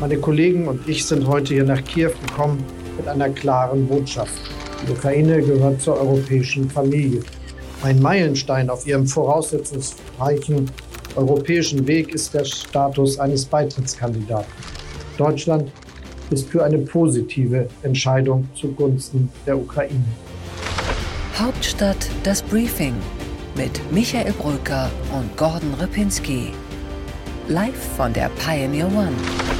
Meine Kollegen und ich sind heute hier nach Kiew gekommen mit einer klaren Botschaft. Die Ukraine gehört zur europäischen Familie. Ein Meilenstein auf ihrem voraussetzungsreichen europäischen Weg ist der Status eines Beitrittskandidaten. Deutschland ist für eine positive Entscheidung zugunsten der Ukraine. Hauptstadt das Briefing mit Michael Brücker und Gordon Ripinski. Live von der Pioneer One.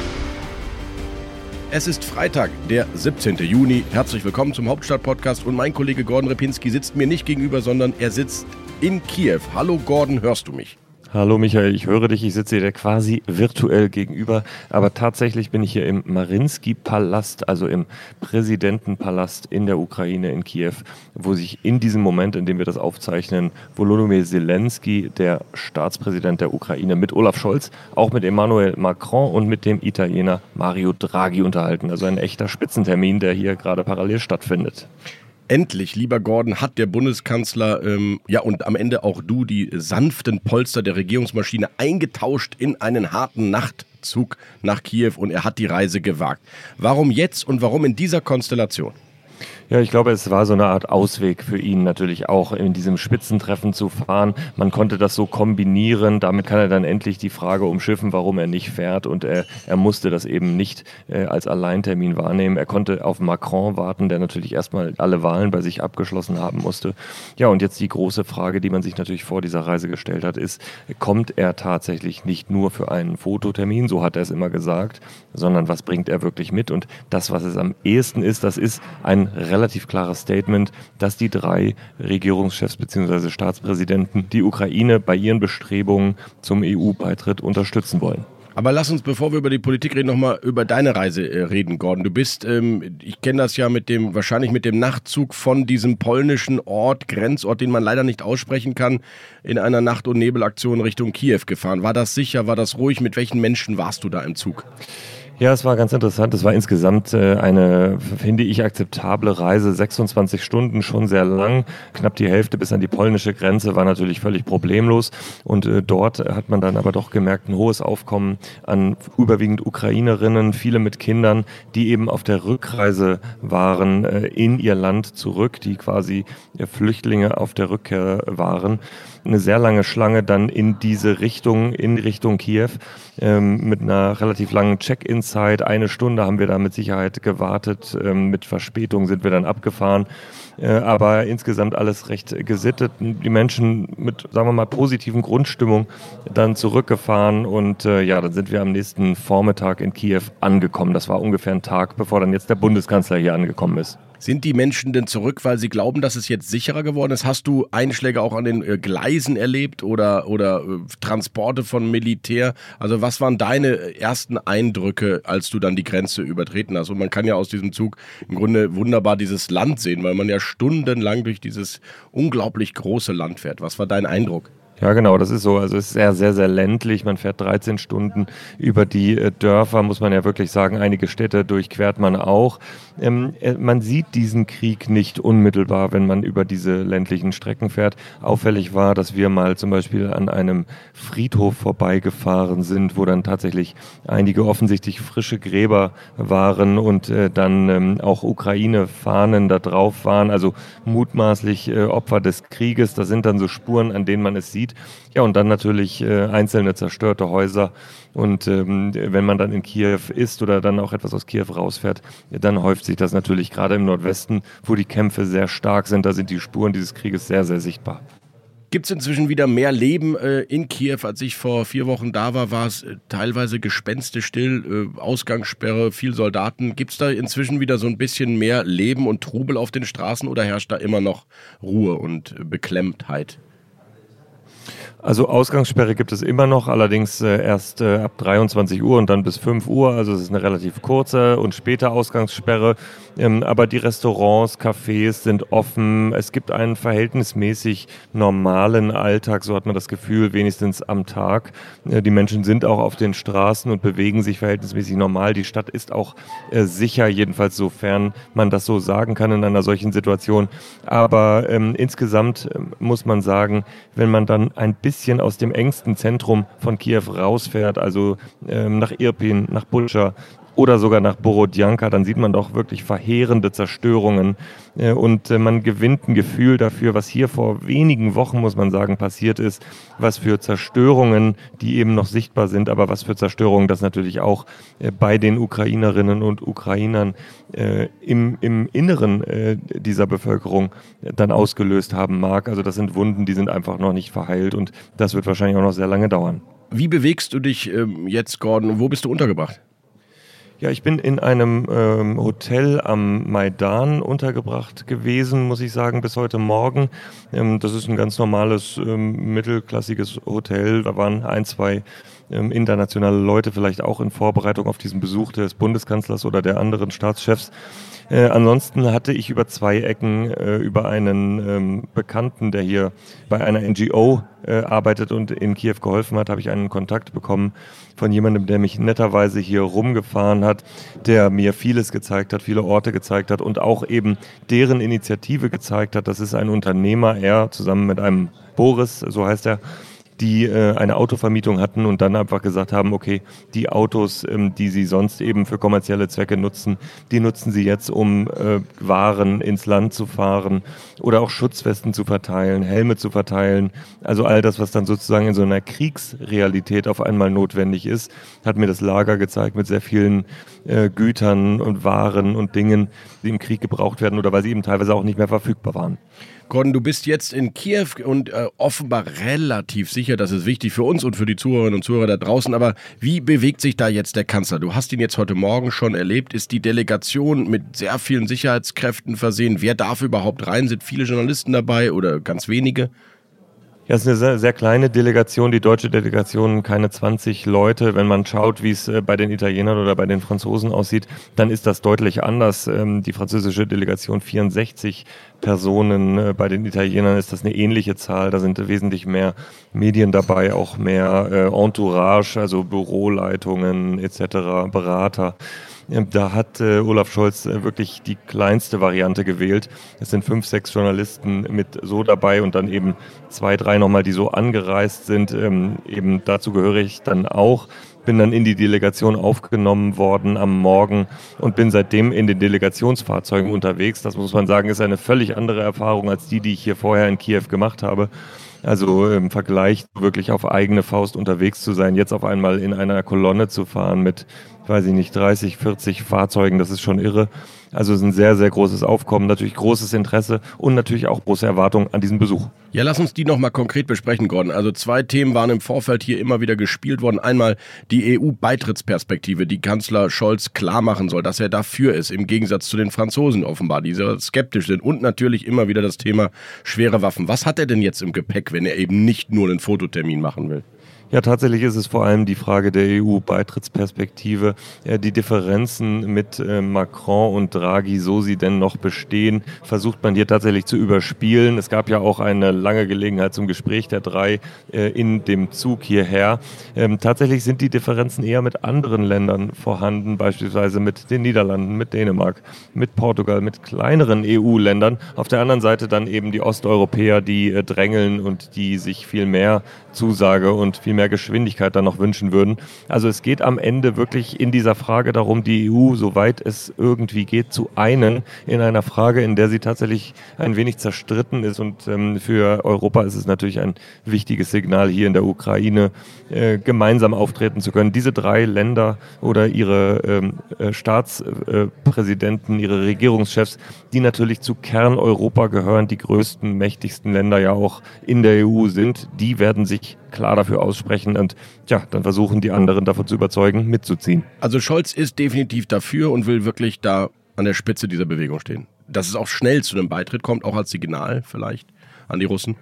Es ist Freitag, der 17. Juni. Herzlich willkommen zum Hauptstadt-Podcast und mein Kollege Gordon Repinski sitzt mir nicht gegenüber, sondern er sitzt in Kiew. Hallo Gordon, hörst du mich? Hallo Michael, ich höre dich, ich sitze dir quasi virtuell gegenüber, aber tatsächlich bin ich hier im Marinsky-Palast, also im Präsidentenpalast in der Ukraine in Kiew, wo sich in diesem Moment, in dem wir das aufzeichnen, Volodymyr Zelensky, der Staatspräsident der Ukraine, mit Olaf Scholz, auch mit Emmanuel Macron und mit dem Italiener Mario Draghi unterhalten. Also ein echter Spitzentermin, der hier gerade parallel stattfindet. Endlich, lieber Gordon, hat der Bundeskanzler, ähm, ja und am Ende auch du, die sanften Polster der Regierungsmaschine eingetauscht in einen harten Nachtzug nach Kiew und er hat die Reise gewagt. Warum jetzt und warum in dieser Konstellation? Ja, ich glaube, es war so eine Art Ausweg für ihn natürlich auch in diesem Spitzentreffen zu fahren. Man konnte das so kombinieren. Damit kann er dann endlich die Frage umschiffen, warum er nicht fährt. Und er, er musste das eben nicht äh, als Alleintermin wahrnehmen. Er konnte auf Macron warten, der natürlich erstmal alle Wahlen bei sich abgeschlossen haben musste. Ja, und jetzt die große Frage, die man sich natürlich vor dieser Reise gestellt hat, ist, kommt er tatsächlich nicht nur für einen Fototermin, so hat er es immer gesagt, sondern was bringt er wirklich mit? Und das, was es am ehesten ist, das ist ein relativ relativ klares Statement, dass die drei Regierungschefs bzw. Staatspräsidenten die Ukraine bei ihren Bestrebungen zum EU-Beitritt unterstützen wollen. Aber lass uns, bevor wir über die Politik reden, nochmal über deine Reise äh, reden, Gordon. Du bist, ähm, ich kenne das ja mit dem, wahrscheinlich mit dem Nachtzug von diesem polnischen Ort, Grenzort, den man leider nicht aussprechen kann, in einer Nacht- und Nebelaktion Richtung Kiew gefahren. War das sicher? War das ruhig? Mit welchen Menschen warst du da im Zug? Ja, es war ganz interessant. Es war insgesamt äh, eine, finde ich, akzeptable Reise. 26 Stunden, schon sehr lang. Knapp die Hälfte bis an die polnische Grenze war natürlich völlig problemlos. Und äh, dort hat man dann aber doch gemerkt, ein hohes Aufkommen an überwiegend Ukrainerinnen, viele mit Kindern, die eben auf der Rückreise waren äh, in ihr Land zurück, die quasi Flüchtlinge auf der Rückkehr waren eine sehr lange Schlange dann in diese Richtung, in Richtung Kiew, ähm, mit einer relativ langen Check-in-Zeit. Eine Stunde haben wir da mit Sicherheit gewartet. Ähm, mit Verspätung sind wir dann abgefahren. Äh, aber insgesamt alles recht gesittet. Die Menschen mit, sagen wir mal, positiven Grundstimmung dann zurückgefahren und äh, ja, dann sind wir am nächsten Vormittag in Kiew angekommen. Das war ungefähr ein Tag, bevor dann jetzt der Bundeskanzler hier angekommen ist. Sind die Menschen denn zurück, weil sie glauben, dass es jetzt sicherer geworden ist? Hast du Einschläge auch an den äh, Gleisen erlebt oder, oder äh, Transporte von Militär? Also was waren deine ersten Eindrücke, als du dann die Grenze übertreten hast? Und man kann ja aus diesem Zug im Grunde wunderbar dieses Land sehen, weil man ja stundenlang durch dieses unglaublich große Land fährt. Was war dein Eindruck? Ja, genau, das ist so. Also es ist sehr, sehr, sehr ländlich. Man fährt 13 Stunden über die äh, Dörfer, muss man ja wirklich sagen. Einige Städte durchquert man auch. Ähm, äh, man sieht diesen Krieg nicht unmittelbar, wenn man über diese ländlichen Strecken fährt. Auffällig war, dass wir mal zum Beispiel an einem Friedhof vorbeigefahren sind, wo dann tatsächlich einige offensichtlich frische Gräber waren und äh, dann ähm, auch Ukraine-Fahnen da drauf waren, also mutmaßlich äh, Opfer des Krieges. Das sind dann so Spuren, an denen man es sieht. Ja, und dann natürlich äh, einzelne zerstörte Häuser. Und ähm, wenn man dann in Kiew ist oder dann auch etwas aus Kiew rausfährt, dann häuft sich das natürlich gerade im Nordwesten, wo die Kämpfe sehr stark sind. Da sind die Spuren dieses Krieges sehr, sehr sichtbar. Gibt es inzwischen wieder mehr Leben äh, in Kiew? Als ich vor vier Wochen da war, war es äh, teilweise gespenstistill, äh, Ausgangssperre, viel Soldaten. Gibt es da inzwischen wieder so ein bisschen mehr Leben und Trubel auf den Straßen oder herrscht da immer noch Ruhe und äh, Beklemmtheit? Also Ausgangssperre gibt es immer noch, allerdings äh, erst äh, ab 23 Uhr und dann bis 5 Uhr. Also es ist eine relativ kurze und späte Ausgangssperre. Ähm, aber die Restaurants, Cafés sind offen. Es gibt einen verhältnismäßig normalen Alltag, so hat man das Gefühl, wenigstens am Tag. Äh, die Menschen sind auch auf den Straßen und bewegen sich verhältnismäßig normal. Die Stadt ist auch sicher, jedenfalls sofern man das so sagen kann in einer solchen Situation. Aber ähm, insgesamt äh, muss man sagen, wenn man dann ein bisschen bisschen aus dem engsten Zentrum von Kiew rausfährt, also ähm, nach Irpin, nach Butscha, oder sogar nach Borodjanka, dann sieht man doch wirklich verheerende Zerstörungen äh, und äh, man gewinnt ein Gefühl dafür, was hier vor wenigen Wochen, muss man sagen, passiert ist, was für Zerstörungen, die eben noch sichtbar sind, aber was für Zerstörungen das natürlich auch äh, bei den Ukrainerinnen und Ukrainern im, im Inneren dieser Bevölkerung dann ausgelöst haben mag. Also das sind Wunden, die sind einfach noch nicht verheilt und das wird wahrscheinlich auch noch sehr lange dauern. Wie bewegst du dich ähm, jetzt, Gordon? Wo bist du untergebracht? Ja, ich bin in einem ähm, Hotel am Maidan untergebracht gewesen, muss ich sagen, bis heute Morgen. Ähm, das ist ein ganz normales, ähm, mittelklassiges Hotel. Da waren ein, zwei ähm, internationale Leute vielleicht auch in Vorbereitung auf diesen Besuch des Bundeskanzlers oder der anderen Staatschefs. Äh, ansonsten hatte ich über zwei Ecken äh, über einen ähm, Bekannten, der hier bei einer NGO äh, arbeitet und in Kiew geholfen hat, habe ich einen Kontakt bekommen von jemandem, der mich netterweise hier rumgefahren hat, der mir vieles gezeigt hat, viele Orte gezeigt hat und auch eben deren Initiative gezeigt hat. Das ist ein Unternehmer, er zusammen mit einem Boris, so heißt er, die äh, eine Autovermietung hatten und dann einfach gesagt haben, okay, die Autos, ähm, die sie sonst eben für kommerzielle Zwecke nutzen, die nutzen sie jetzt, um äh, Waren ins Land zu fahren oder auch Schutzwesten zu verteilen, Helme zu verteilen. Also all das, was dann sozusagen in so einer Kriegsrealität auf einmal notwendig ist, hat mir das Lager gezeigt mit sehr vielen äh, Gütern und Waren und Dingen, die im Krieg gebraucht werden oder weil sie eben teilweise auch nicht mehr verfügbar waren. Gordon, du bist jetzt in Kiew und äh, offenbar relativ sicher, das ist wichtig für uns und für die Zuhörerinnen und Zuhörer da draußen. Aber wie bewegt sich da jetzt der Kanzler? Du hast ihn jetzt heute Morgen schon erlebt. Ist die Delegation mit sehr vielen Sicherheitskräften versehen? Wer darf überhaupt rein? Sind viele Journalisten dabei oder ganz wenige? Ja, es ist eine sehr, sehr, kleine Delegation, die deutsche Delegation, keine 20 Leute. Wenn man schaut, wie es äh, bei den Italienern oder bei den Franzosen aussieht, dann ist das deutlich anders. Ähm, die französische Delegation 64 Personen, äh, bei den Italienern ist das eine ähnliche Zahl. Da sind wesentlich mehr Medien dabei, auch mehr äh, Entourage, also Büroleitungen etc., Berater. Da hat äh, Olaf Scholz äh, wirklich die kleinste Variante gewählt. Es sind fünf, sechs Journalisten mit so dabei und dann eben zwei, drei nochmal, die so angereist sind. Ähm, eben dazu gehöre ich dann auch bin dann in die Delegation aufgenommen worden am Morgen und bin seitdem in den Delegationsfahrzeugen unterwegs. Das muss man sagen, ist eine völlig andere Erfahrung als die, die ich hier vorher in Kiew gemacht habe. Also im Vergleich wirklich auf eigene Faust unterwegs zu sein, jetzt auf einmal in einer Kolonne zu fahren mit weiß ich nicht, 30, 40 Fahrzeugen, das ist schon irre. Also es ist ein sehr, sehr großes Aufkommen, natürlich großes Interesse und natürlich auch große Erwartungen an diesem Besuch. Ja, lass uns die nochmal konkret besprechen, Gordon. Also zwei Themen waren im Vorfeld hier immer wieder gespielt worden. Einmal die EU-Beitrittsperspektive, die Kanzler Scholz klar machen soll, dass er dafür ist, im Gegensatz zu den Franzosen offenbar, die sehr skeptisch sind. Und natürlich immer wieder das Thema schwere Waffen. Was hat er denn jetzt im Gepäck, wenn er eben nicht nur einen Fototermin machen will? Ja, tatsächlich ist es vor allem die Frage der EU-Beitrittsperspektive. Die Differenzen mit äh, Macron und Draghi, so sie denn noch bestehen, versucht man hier tatsächlich zu überspielen. Es gab ja auch eine lange Gelegenheit zum Gespräch der drei äh, in dem Zug hierher. Ähm, tatsächlich sind die Differenzen eher mit anderen Ländern vorhanden, beispielsweise mit den Niederlanden, mit Dänemark, mit Portugal, mit kleineren EU-Ländern. Auf der anderen Seite dann eben die Osteuropäer, die äh, drängeln und die sich viel mehr Zusage und viel mehr Geschwindigkeit dann noch wünschen würden. Also es geht am Ende wirklich in dieser Frage darum, die EU, soweit es irgendwie geht, zu einen in einer Frage, in der sie tatsächlich ein wenig zerstritten ist. Und ähm, für Europa ist es natürlich ein wichtiges Signal, hier in der Ukraine äh, gemeinsam auftreten zu können. Diese drei Länder oder ihre ähm, äh, Staatspräsidenten, ihre Regierungschefs, die natürlich zu Kerneuropa gehören, die größten, mächtigsten Länder ja auch in der EU sind, die werden sich klar dafür aussprechen und ja, dann versuchen die anderen davon zu überzeugen, mitzuziehen. Also Scholz ist definitiv dafür und will wirklich da an der Spitze dieser Bewegung stehen. Dass es auch schnell zu einem Beitritt kommt, auch als Signal vielleicht an die Russen.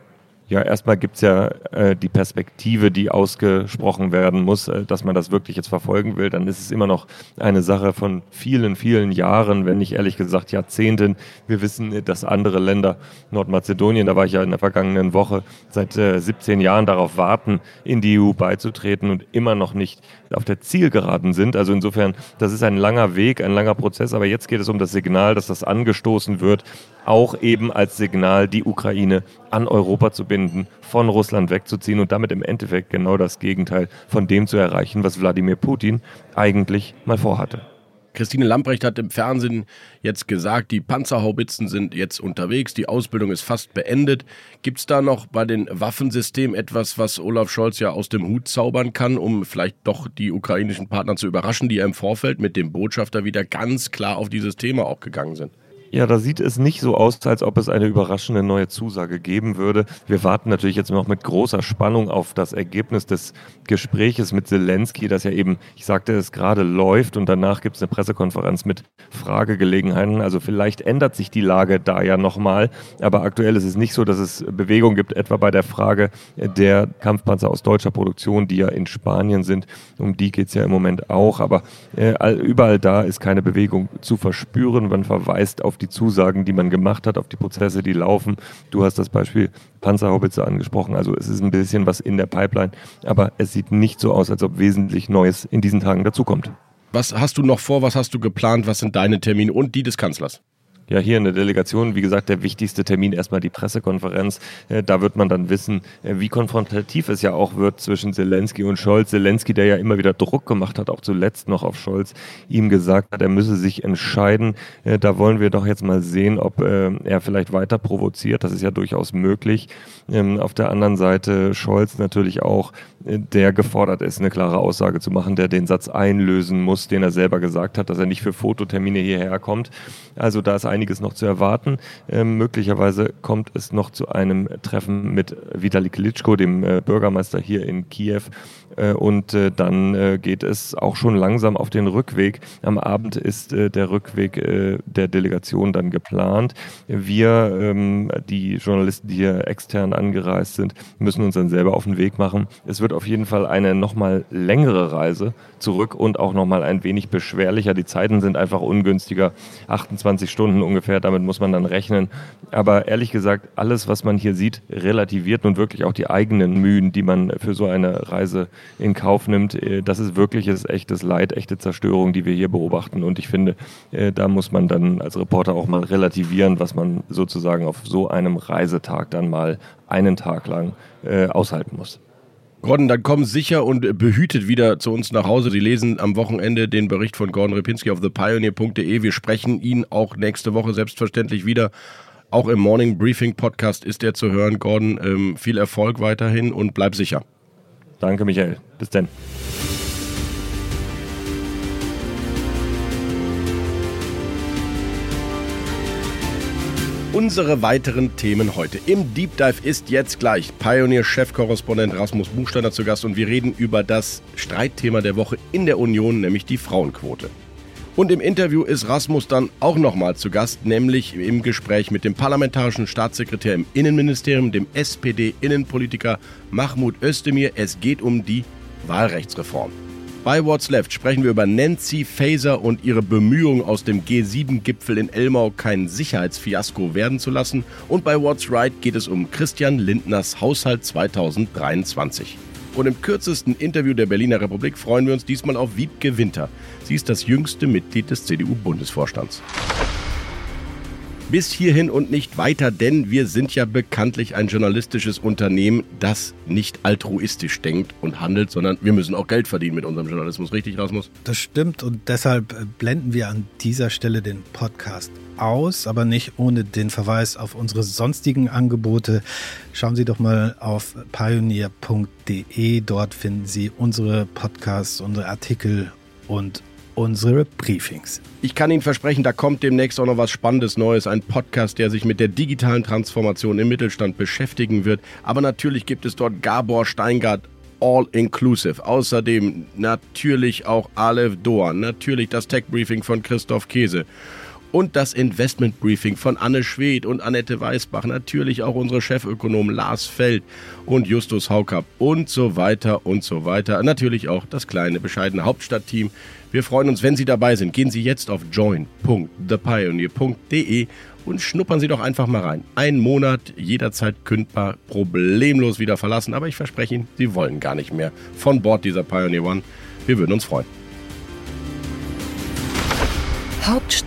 Ja, erstmal gibt's ja äh, die Perspektive, die ausgesprochen werden muss, äh, dass man das wirklich jetzt verfolgen will. Dann ist es immer noch eine Sache von vielen, vielen Jahren, wenn nicht ehrlich gesagt Jahrzehnten. Wir wissen, dass andere Länder, Nordmazedonien, da war ich ja in der vergangenen Woche, seit äh, 17 Jahren darauf warten, in die EU beizutreten und immer noch nicht auf der Zielgeraden sind. Also insofern, das ist ein langer Weg, ein langer Prozess. Aber jetzt geht es um das Signal, dass das angestoßen wird, auch eben als Signal, die Ukraine an Europa zu binden von Russland wegzuziehen und damit im Endeffekt genau das Gegenteil von dem zu erreichen, was Wladimir Putin eigentlich mal vorhatte. Christine Lamprecht hat im Fernsehen jetzt gesagt, die Panzerhaubitzen sind jetzt unterwegs, die Ausbildung ist fast beendet. Gibt es da noch bei den Waffensystemen etwas, was Olaf Scholz ja aus dem Hut zaubern kann, um vielleicht doch die ukrainischen Partner zu überraschen, die ja im Vorfeld mit dem Botschafter wieder ganz klar auf dieses Thema auch gegangen sind? Ja, da sieht es nicht so aus, als ob es eine überraschende neue Zusage geben würde. Wir warten natürlich jetzt noch mit großer Spannung auf das Ergebnis des Gespräches mit Zelensky, das ja eben, ich sagte es gerade, läuft und danach gibt es eine Pressekonferenz mit Fragegelegenheiten. Also vielleicht ändert sich die Lage da ja nochmal, aber aktuell ist es nicht so, dass es Bewegung gibt, etwa bei der Frage der Kampfpanzer aus deutscher Produktion, die ja in Spanien sind. Um die geht es ja im Moment auch, aber äh, überall da ist keine Bewegung zu verspüren. Man verweist auf die Zusagen, die man gemacht hat, auf die Prozesse, die laufen. Du hast das Beispiel Panzerhaubitze angesprochen. Also es ist ein bisschen was in der Pipeline, aber es sieht nicht so aus, als ob wesentlich Neues in diesen Tagen dazukommt. Was hast du noch vor? Was hast du geplant? Was sind deine Termine und die des Kanzlers? Ja, hier in der Delegation, wie gesagt, der wichtigste Termin erstmal die Pressekonferenz. Äh, da wird man dann wissen, äh, wie konfrontativ es ja auch wird zwischen Zelensky und Scholz. Zelensky, der ja immer wieder Druck gemacht hat, auch zuletzt noch auf Scholz, ihm gesagt hat, er müsse sich entscheiden. Äh, da wollen wir doch jetzt mal sehen, ob er vielleicht weiter provoziert. Das ist ja durchaus möglich. Ähm, auf der anderen Seite Scholz natürlich auch, der gefordert ist, eine klare Aussage zu machen, der den Satz einlösen muss, den er selber gesagt hat, dass er nicht für Fototermine hierher kommt. Also da ist ein einiges noch zu erwarten. Ähm, möglicherweise kommt es noch zu einem Treffen mit Vitali Klitschko, dem äh, Bürgermeister hier in Kiew. Äh, und äh, dann äh, geht es auch schon langsam auf den Rückweg. Am Abend ist äh, der Rückweg äh, der Delegation dann geplant. Wir, ähm, die Journalisten, die hier extern angereist sind, müssen uns dann selber auf den Weg machen. Es wird auf jeden Fall eine nochmal längere Reise zurück und auch nochmal ein wenig beschwerlicher. Die Zeiten sind einfach ungünstiger. 28 Stunden ungefähr, damit muss man dann rechnen. Aber ehrlich gesagt, alles, was man hier sieht, relativiert nun wirklich auch die eigenen Mühen, die man für so eine Reise in Kauf nimmt. Äh, das ist wirkliches, echtes Leid, echte Zerstörung, die wir hier beobachten. Und ich finde, äh, da muss man dann als Reporter auch mal relativieren, was man sozusagen auf so einem Reisetag dann mal einen Tag lang äh, aushalten muss. Gordon, dann kommen sicher und behütet wieder zu uns nach Hause. Sie lesen am Wochenende den Bericht von Gordon Repinski auf thepioneer.de. Wir sprechen ihn auch nächste Woche selbstverständlich wieder. Auch im Morning Briefing Podcast ist er zu hören. Gordon, ähm, viel Erfolg weiterhin und bleib sicher. Danke, Michael. Bis dann. Unsere weiteren Themen heute. Im Deep Dive ist jetzt gleich Pioneer-Chefkorrespondent Rasmus Buchsteiner zu Gast und wir reden über das Streitthema der Woche in der Union, nämlich die Frauenquote. Und im Interview ist Rasmus dann auch nochmal zu Gast, nämlich im Gespräch mit dem parlamentarischen Staatssekretär im Innenministerium, dem SPD-Innenpolitiker Mahmoud Özdemir. Es geht um die Wahlrechtsreform. Bei What's Left sprechen wir über Nancy Faeser und ihre Bemühungen aus dem G7-Gipfel in Elmau kein Sicherheitsfiasko werden zu lassen. Und bei What's Right geht es um Christian Lindners Haushalt 2023. Und im kürzesten Interview der Berliner Republik freuen wir uns diesmal auf Wiebke Winter. Sie ist das jüngste Mitglied des CDU-Bundesvorstands. Bis hierhin und nicht weiter, denn wir sind ja bekanntlich ein journalistisches Unternehmen, das nicht altruistisch denkt und handelt, sondern wir müssen auch Geld verdienen mit unserem Journalismus. Richtig, Rasmus? Das stimmt und deshalb äh, blenden wir an dieser Stelle den Podcast aus, aber nicht ohne den Verweis auf unsere sonstigen Angebote. Schauen Sie doch mal auf pioneer.de. Dort finden Sie unsere Podcasts, unsere Artikel und unsere Briefings. Ich kann Ihnen versprechen, da kommt demnächst auch noch was Spannendes Neues. Ein Podcast, der sich mit der digitalen Transformation im Mittelstand beschäftigen wird. Aber natürlich gibt es dort Gabor Steingart all inclusive. Außerdem natürlich auch Aleph Doan, natürlich das Tech Briefing von Christoph Käse und das Investment Briefing von Anne Schwedt und Annette Weißbach, natürlich auch unsere Chefökonomen Lars Feld und Justus Haukapp und so weiter und so weiter. Natürlich auch das kleine, bescheidene Hauptstadtteam. Wir freuen uns, wenn Sie dabei sind. Gehen Sie jetzt auf join.thepioneer.de und schnuppern Sie doch einfach mal rein. Ein Monat, jederzeit kündbar, problemlos wieder verlassen, aber ich verspreche Ihnen, Sie wollen gar nicht mehr von Bord dieser Pioneer One. Wir würden uns freuen.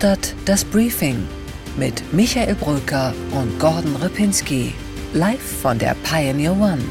Hauptstadt das Briefing mit Michael Bröker und Gordon Ripinski. Live von der Pioneer One.